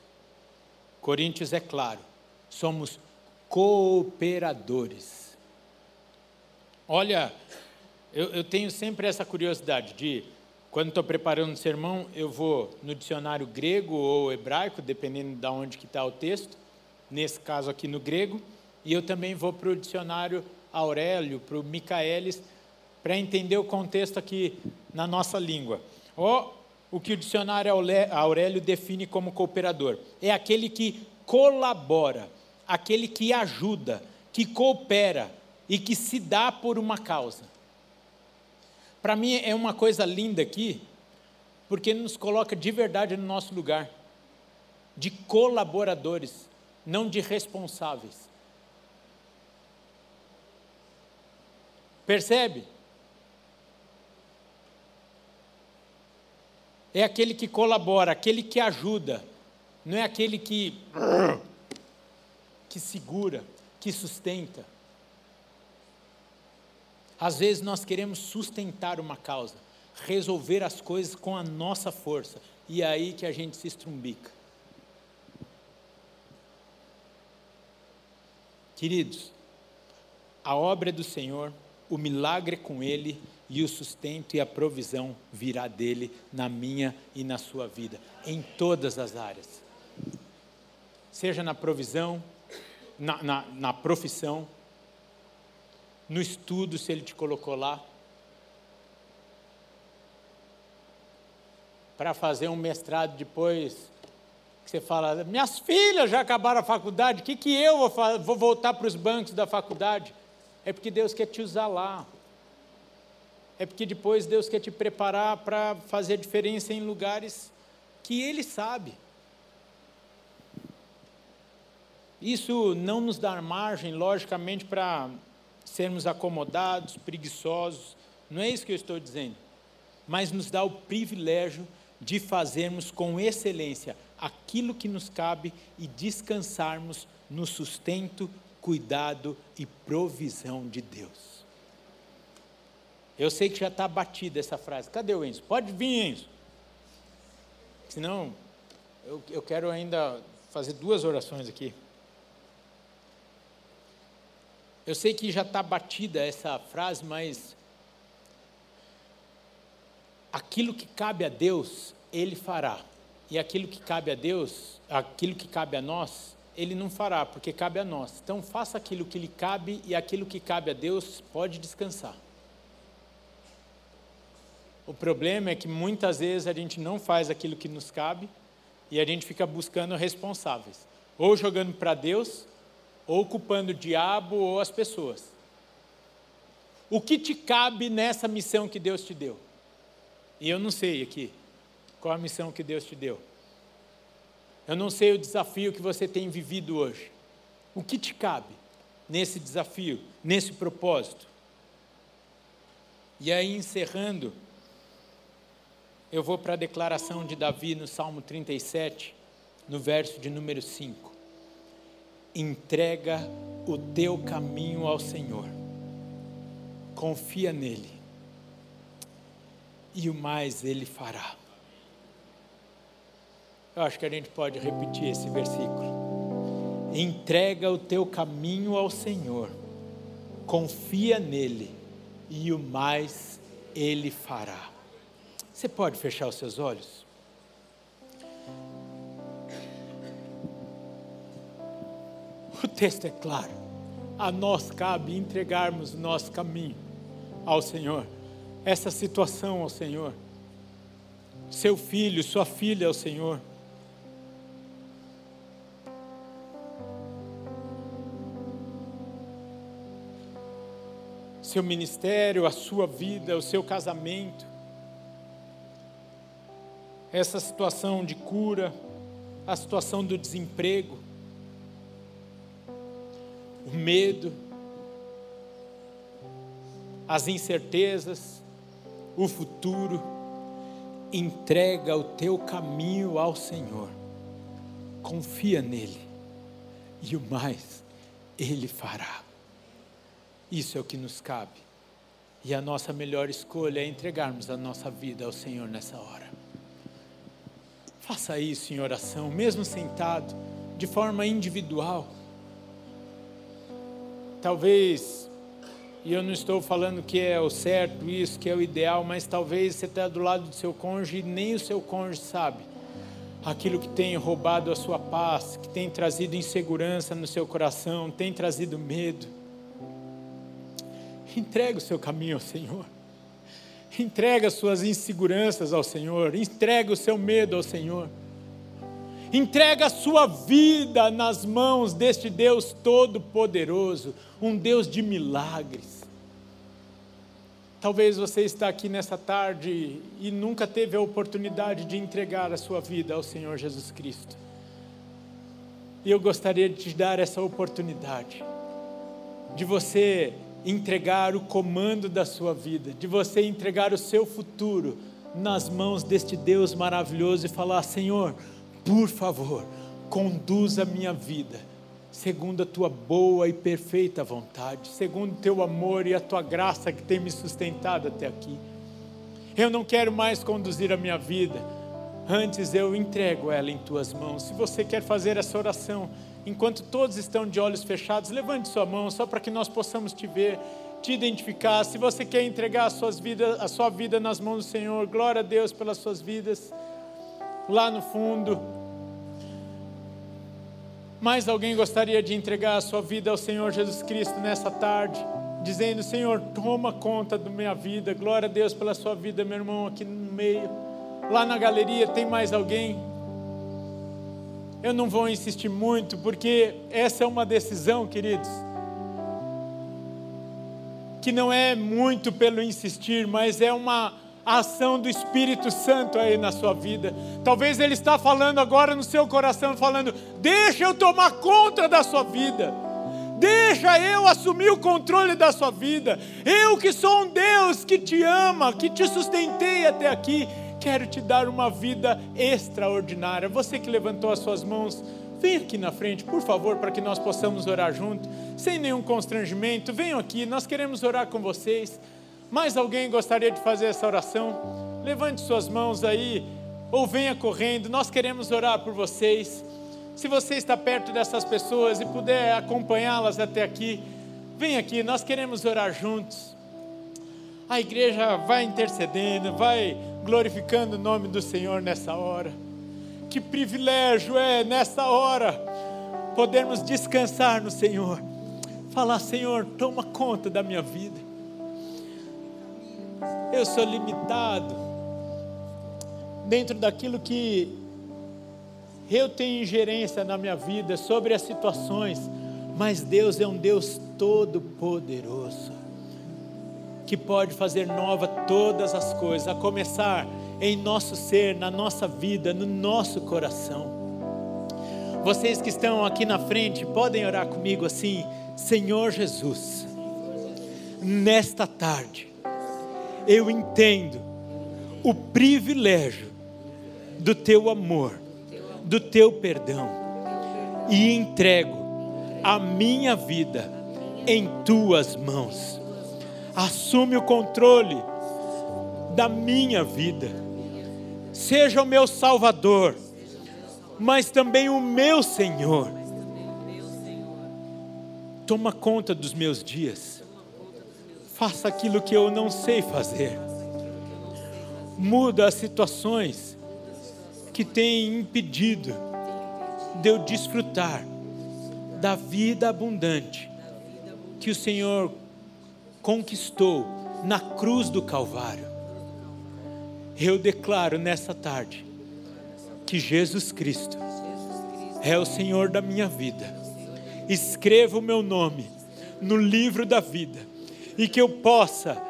Coríntios é claro, somos cooperadores. Olha, eu, eu tenho sempre essa curiosidade de quando estou preparando um sermão, eu vou no dicionário grego ou hebraico, dependendo de onde que está o texto, nesse caso aqui no grego, e eu também vou para o dicionário Aurélio, para o Micaelis, para entender o contexto aqui na nossa língua. O que o dicionário Aurélio define como cooperador. É aquele que colabora, aquele que ajuda, que coopera e que se dá por uma causa. Para mim é uma coisa linda aqui, porque nos coloca de verdade no nosso lugar, de colaboradores, não de responsáveis. Percebe? É aquele que colabora, aquele que ajuda, não é aquele que que segura, que sustenta. Às vezes nós queremos sustentar uma causa, resolver as coisas com a nossa força, e é aí que a gente se estrumbica. Queridos, a obra é do Senhor, o milagre é com Ele e o sustento e a provisão virá dele na minha e na sua vida, em todas as áreas. Seja na provisão, na, na, na profissão, no estudo, se ele te colocou lá. Para fazer um mestrado depois, que você fala, minhas filhas já acabaram a faculdade, o que, que eu vou, vou voltar para os bancos da faculdade? É porque Deus quer te usar lá. É porque depois Deus quer te preparar para fazer diferença em lugares que Ele sabe. Isso não nos dá margem, logicamente, para sermos acomodados, preguiçosos, não é isso que eu estou dizendo, mas nos dá o privilégio de fazermos com excelência aquilo que nos cabe e descansarmos no sustento, cuidado e provisão de Deus. Eu sei que já está batida essa frase. Cadê o Enzo? Pode vir, Enzo. Senão, eu, eu quero ainda fazer duas orações aqui. Eu sei que já está batida essa frase, mas aquilo que cabe a Deus, Ele fará. E aquilo que cabe a Deus, aquilo que cabe a nós, Ele não fará, porque cabe a nós. Então faça aquilo que lhe cabe e aquilo que cabe a Deus pode descansar. O problema é que muitas vezes a gente não faz aquilo que nos cabe e a gente fica buscando responsáveis, ou jogando para Deus, ou culpando o diabo ou as pessoas. O que te cabe nessa missão que Deus te deu? E eu não sei aqui qual a missão que Deus te deu. Eu não sei o desafio que você tem vivido hoje. O que te cabe nesse desafio, nesse propósito? E aí, encerrando, eu vou para a declaração de Davi no Salmo 37, no verso de número 5 entrega o teu caminho ao Senhor, confia nele, e o mais ele fará. Eu acho que a gente pode repetir esse versículo. Entrega o teu caminho ao Senhor, confia nele, e o mais ele fará. Você pode fechar os seus olhos? O texto é claro. A nós cabe entregarmos nosso caminho ao Senhor, essa situação ao Senhor, seu filho, sua filha ao Senhor. Seu ministério, a sua vida, o seu casamento, essa situação de cura, a situação do desemprego, o medo, as incertezas, o futuro, entrega o teu caminho ao Senhor, confia nele, e o mais ele fará. Isso é o que nos cabe, e a nossa melhor escolha é entregarmos a nossa vida ao Senhor nessa hora. Faça isso em oração, mesmo sentado, de forma individual. Talvez, e eu não estou falando que é o certo isso, que é o ideal, mas talvez você está do lado do seu cônjuge e nem o seu cônjuge sabe aquilo que tem roubado a sua paz, que tem trazido insegurança no seu coração, tem trazido medo. Entrega o seu caminho ao Senhor. Entrega as suas inseguranças ao Senhor, entrega o seu medo ao Senhor. Entrega a sua vida nas mãos deste Deus Todo-Poderoso, um Deus de milagres. Talvez você está aqui nessa tarde e nunca teve a oportunidade de entregar a sua vida ao Senhor Jesus Cristo. E eu gostaria de te dar essa oportunidade de você entregar o comando da sua vida, de você entregar o seu futuro nas mãos deste Deus maravilhoso e falar: Senhor, por favor, conduza a minha vida segundo a tua boa e perfeita vontade, segundo o teu amor e a tua graça que tem me sustentado até aqui. Eu não quero mais conduzir a minha vida, antes eu entrego ela em tuas mãos. Se você quer fazer essa oração, enquanto todos estão de olhos fechados, levante sua mão só para que nós possamos te ver, te identificar. Se você quer entregar suas vidas, a sua vida nas mãos do Senhor, glória a Deus pelas suas vidas. Lá no fundo, mais alguém gostaria de entregar a sua vida ao Senhor Jesus Cristo nessa tarde, dizendo: Senhor, toma conta da minha vida. Glória a Deus pela sua vida, meu irmão, aqui no meio. Lá na galeria tem mais alguém? Eu não vou insistir muito, porque essa é uma decisão, queridos, que não é muito pelo insistir, mas é uma ação do Espírito Santo aí na sua vida. Talvez Ele está falando agora no seu coração, falando: deixa eu tomar conta da sua vida. Deixa eu assumir o controle da sua vida. Eu que sou um Deus que te ama, que te sustentei até aqui, quero te dar uma vida extraordinária. Você que levantou as suas mãos, vem aqui na frente, por favor, para que nós possamos orar junto, sem nenhum constrangimento. Venham aqui, nós queremos orar com vocês. Mais alguém gostaria de fazer essa oração? Levante suas mãos aí, ou venha correndo, nós queremos orar por vocês. Se você está perto dessas pessoas e puder acompanhá-las até aqui, vem aqui, nós queremos orar juntos. A igreja vai intercedendo, vai glorificando o nome do Senhor nessa hora. Que privilégio é nessa hora podermos descansar no Senhor. Falar, Senhor, toma conta da minha vida eu sou limitado dentro daquilo que eu tenho ingerência na minha vida sobre as situações, mas Deus é um Deus todo-poderoso que pode fazer nova todas as coisas, a começar em nosso ser, na nossa vida, no nosso coração. Vocês que estão aqui na frente, podem orar comigo assim: Senhor Jesus, nesta tarde, eu entendo o privilégio do teu amor, do teu perdão, e entrego a minha vida em tuas mãos. Assume o controle da minha vida. Seja o meu Salvador, mas também o meu Senhor. Toma conta dos meus dias faça aquilo que eu não sei fazer. Muda as situações que têm impedido de eu desfrutar da vida abundante que o Senhor conquistou na cruz do Calvário. Eu declaro nessa tarde que Jesus Cristo é o Senhor da minha vida. Escreva o meu nome no livro da vida e que eu possa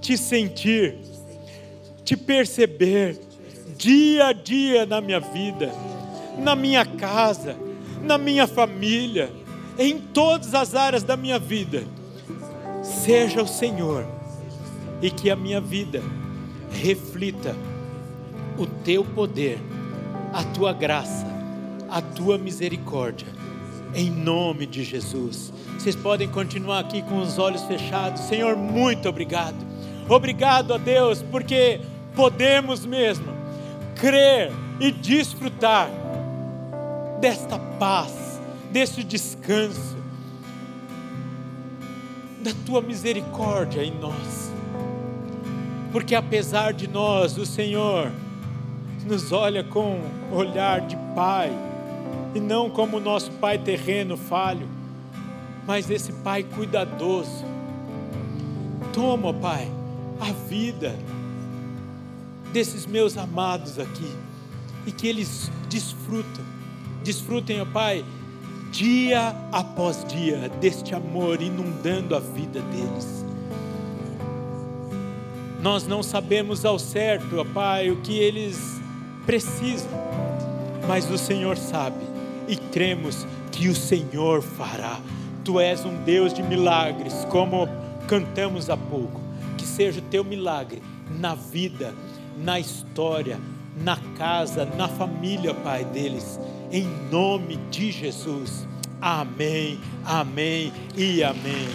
te sentir, te perceber dia a dia na minha vida, na minha casa, na minha família, em todas as áreas da minha vida. Seja o Senhor e que a minha vida reflita o teu poder, a tua graça, a tua misericórdia, em nome de Jesus. Vocês podem continuar aqui com os olhos fechados. Senhor, muito obrigado. Obrigado a Deus, porque podemos mesmo crer e desfrutar desta paz, deste descanso, da tua misericórdia em nós. Porque apesar de nós, o Senhor nos olha com olhar de Pai, e não como nosso Pai terreno falho, mas esse Pai cuidadoso. Toma, Pai, a vida desses meus amados aqui, e que eles desfrutam, desfrutem, ó Pai, dia após dia deste amor inundando a vida deles. Nós não sabemos ao certo, ó Pai, o que eles precisam, mas o Senhor sabe e cremos que o Senhor fará. Tu és um Deus de milagres, como cantamos há pouco. Que seja o teu milagre na vida, na história, na casa, na família, Pai deles, em nome de Jesus. Amém, amém e amém.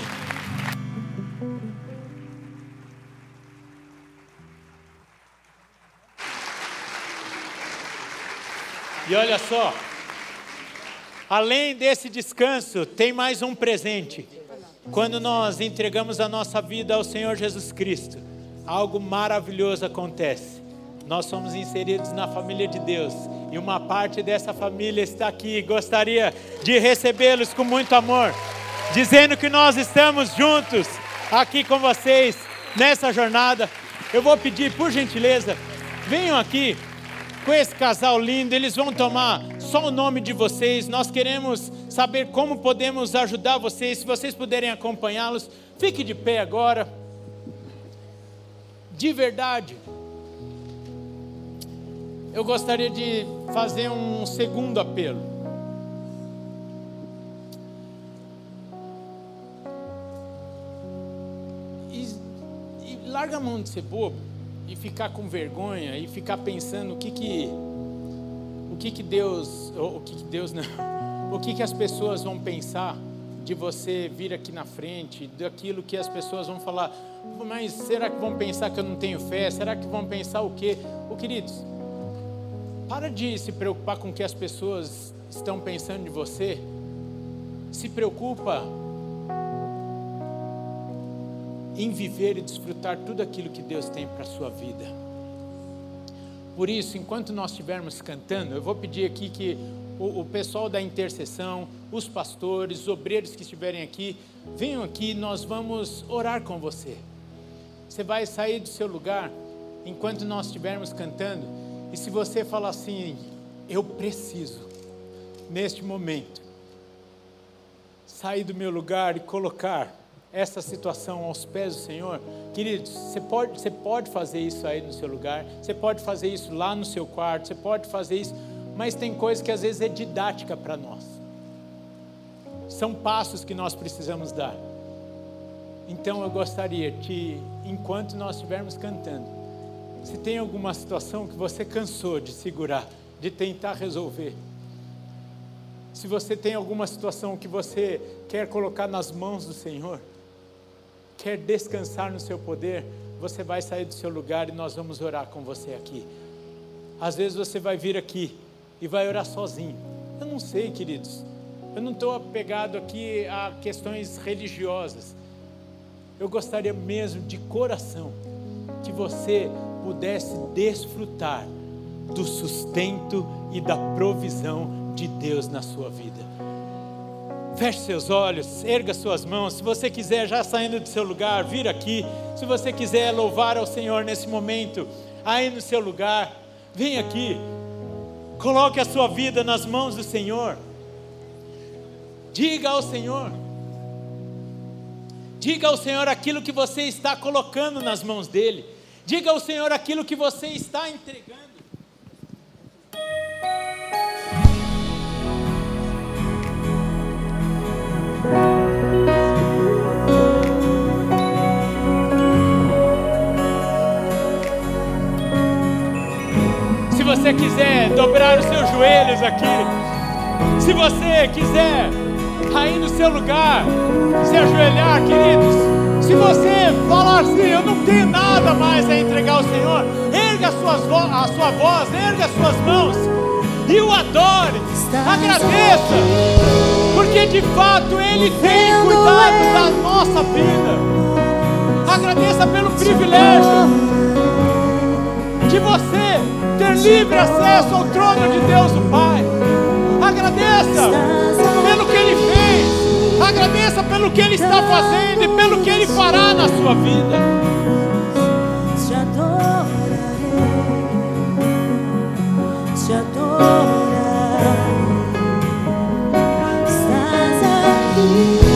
E olha só, além desse descanso, tem mais um presente. Quando nós entregamos a nossa vida ao Senhor Jesus Cristo, algo maravilhoso acontece. Nós somos inseridos na família de Deus e uma parte dessa família está aqui. Gostaria de recebê-los com muito amor, dizendo que nós estamos juntos aqui com vocês nessa jornada. Eu vou pedir, por gentileza, venham aqui com esse casal lindo, eles vão tomar só o nome de vocês. Nós queremos saber como podemos ajudar vocês. Se vocês puderem acompanhá-los, fique de pé agora. De verdade, eu gostaria de fazer um segundo apelo. E, e larga a mão de ser bobo e ficar com vergonha e ficar pensando o que que o que que Deus, o que que Deus não, o que que as pessoas vão pensar de você vir aqui na frente, daquilo que as pessoas vão falar, mas será que vão pensar que eu não tenho fé? Será que vão pensar o quê? O queridos, para de se preocupar com o que as pessoas estão pensando de você. Se preocupa em viver e desfrutar tudo aquilo que Deus tem para a sua vida. Por isso, enquanto nós estivermos cantando, eu vou pedir aqui que o, o, pessoal da intercessão, os pastores, os obreiros que estiverem aqui, venham aqui, nós vamos orar com você. Você vai sair do seu lugar enquanto nós estivermos cantando, e se você falar assim, eu preciso, neste momento, sair do meu lugar e colocar essa situação aos pés do Senhor, queridos, você pode, você pode fazer isso aí no seu lugar, você pode fazer isso lá no seu quarto, você pode fazer isso, mas tem coisa que às vezes é didática para nós. São passos que nós precisamos dar. Então eu gostaria que, enquanto nós estivermos cantando, se tem alguma situação que você cansou de segurar, de tentar resolver, se você tem alguma situação que você quer colocar nas mãos do Senhor, quer descansar no seu poder, você vai sair do seu lugar e nós vamos orar com você aqui. Às vezes você vai vir aqui e vai orar sozinho. Eu não sei, queridos. Eu não estou apegado aqui a questões religiosas. Eu gostaria mesmo de coração que você pudesse desfrutar do sustento e da provisão de Deus na sua vida. Feche seus olhos, erga suas mãos. Se você quiser, já saindo do seu lugar, vir aqui. Se você quiser louvar ao Senhor nesse momento, aí no seu lugar, vem aqui. Coloque a sua vida nas mãos do Senhor. Diga ao Senhor. Diga ao Senhor aquilo que você está colocando nas mãos dele. Diga ao Senhor aquilo que você está entregando. Você quiser dobrar os seus joelhos aqui, se você quiser aí no seu lugar, se ajoelhar, queridos, se você falar assim, eu não tenho nada mais a entregar ao Senhor, erga a sua, a sua voz, erga as suas mãos e o adore, agradeça, porque de fato Ele tem cuidado da nossa vida. Agradeça pelo privilégio de você livre acesso ao trono de Deus o Pai. Agradeça pelo que Ele fez, agradeça pelo que Ele está fazendo e pelo que Ele fará na sua vida. Te adorarei,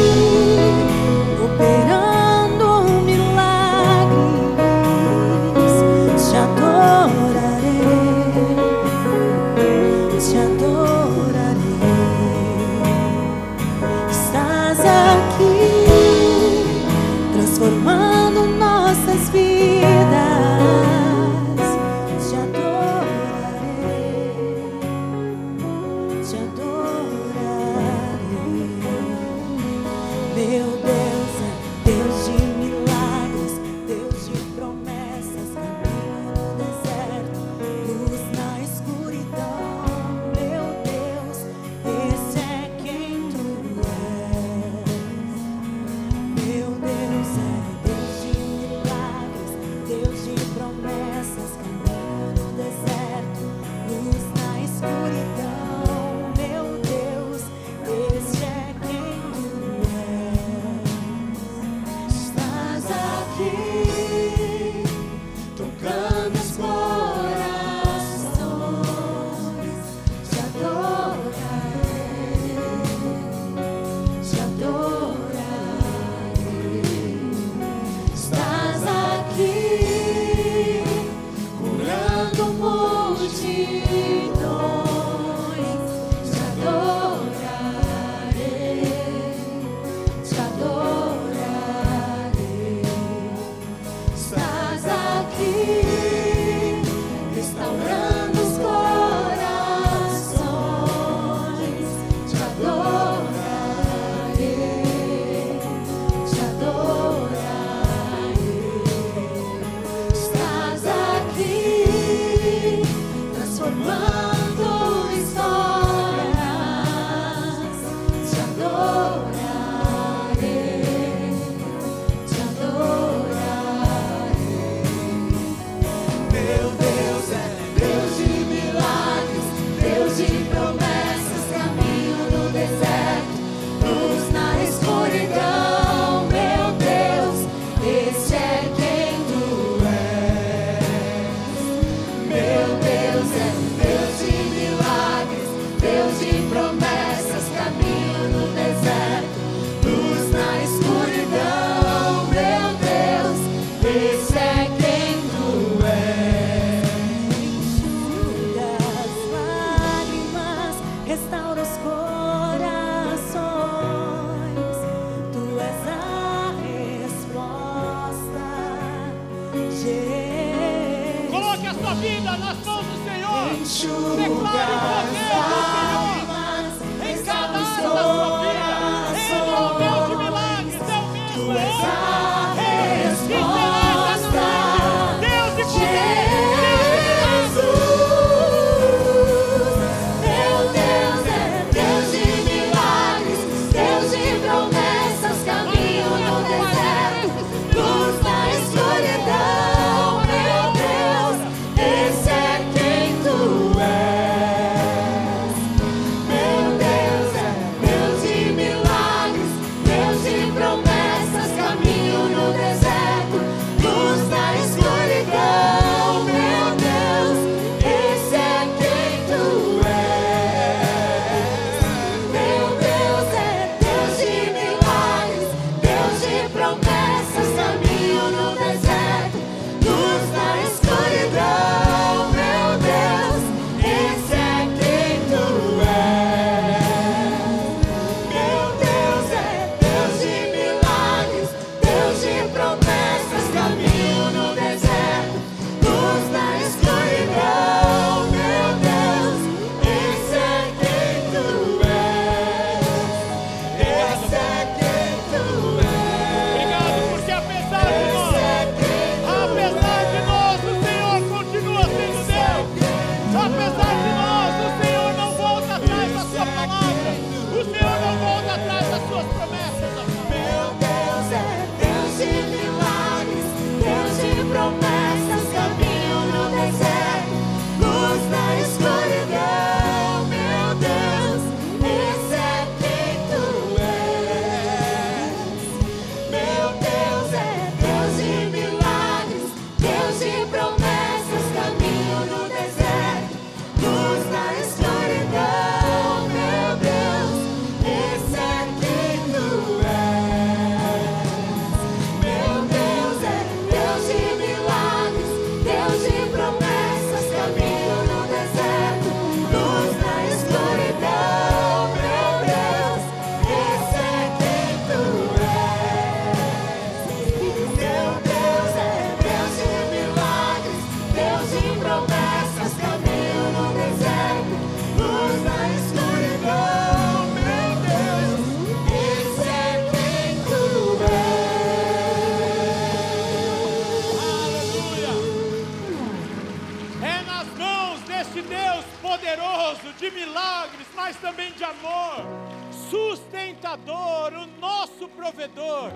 te adorarei. Estás aqui. Criador, o nosso provedor,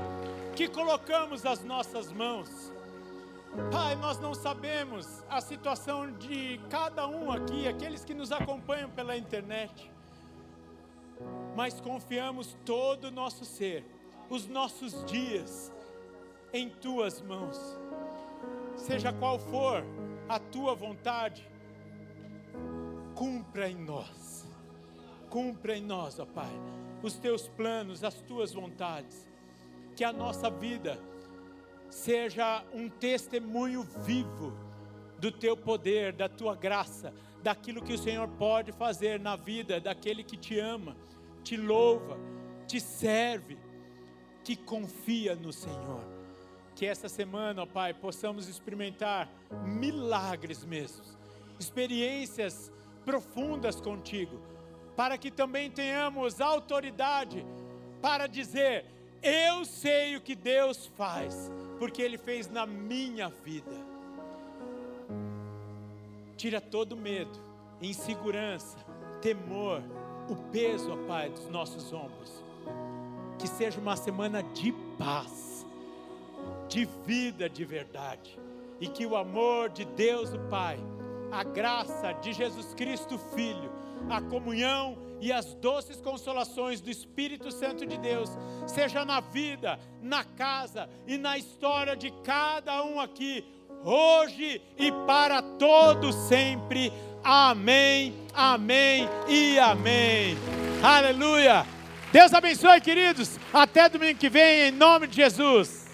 que colocamos as nossas mãos. Pai, nós não sabemos a situação de cada um aqui, aqueles que nos acompanham pela internet, mas confiamos todo o nosso ser, os nossos dias, em tuas mãos. Seja qual for a tua vontade, cumpra em nós, cumpra em nós, ó Pai, os teus planos, as tuas vontades, que a nossa vida, seja um testemunho vivo do teu poder, da tua graça, daquilo que o Senhor pode fazer na vida daquele que te ama, te louva, te serve, que confia no Senhor. Que essa semana, ó Pai, possamos experimentar milagres mesmos, experiências profundas contigo, para que também tenhamos autoridade para dizer: Eu sei o que Deus faz porque Ele fez na minha vida. Tira todo medo, insegurança, temor, o peso, ó Pai, dos nossos ombros. Que seja uma semana de paz, de vida de verdade, e que o amor de Deus, o Pai, a graça de Jesus Cristo, Filho, a comunhão e as doces consolações do Espírito Santo de Deus, seja na vida, na casa e na história de cada um aqui, hoje e para todo sempre. Amém, amém e amém. Aleluia. Deus abençoe, queridos. Até domingo que vem, em nome de Jesus.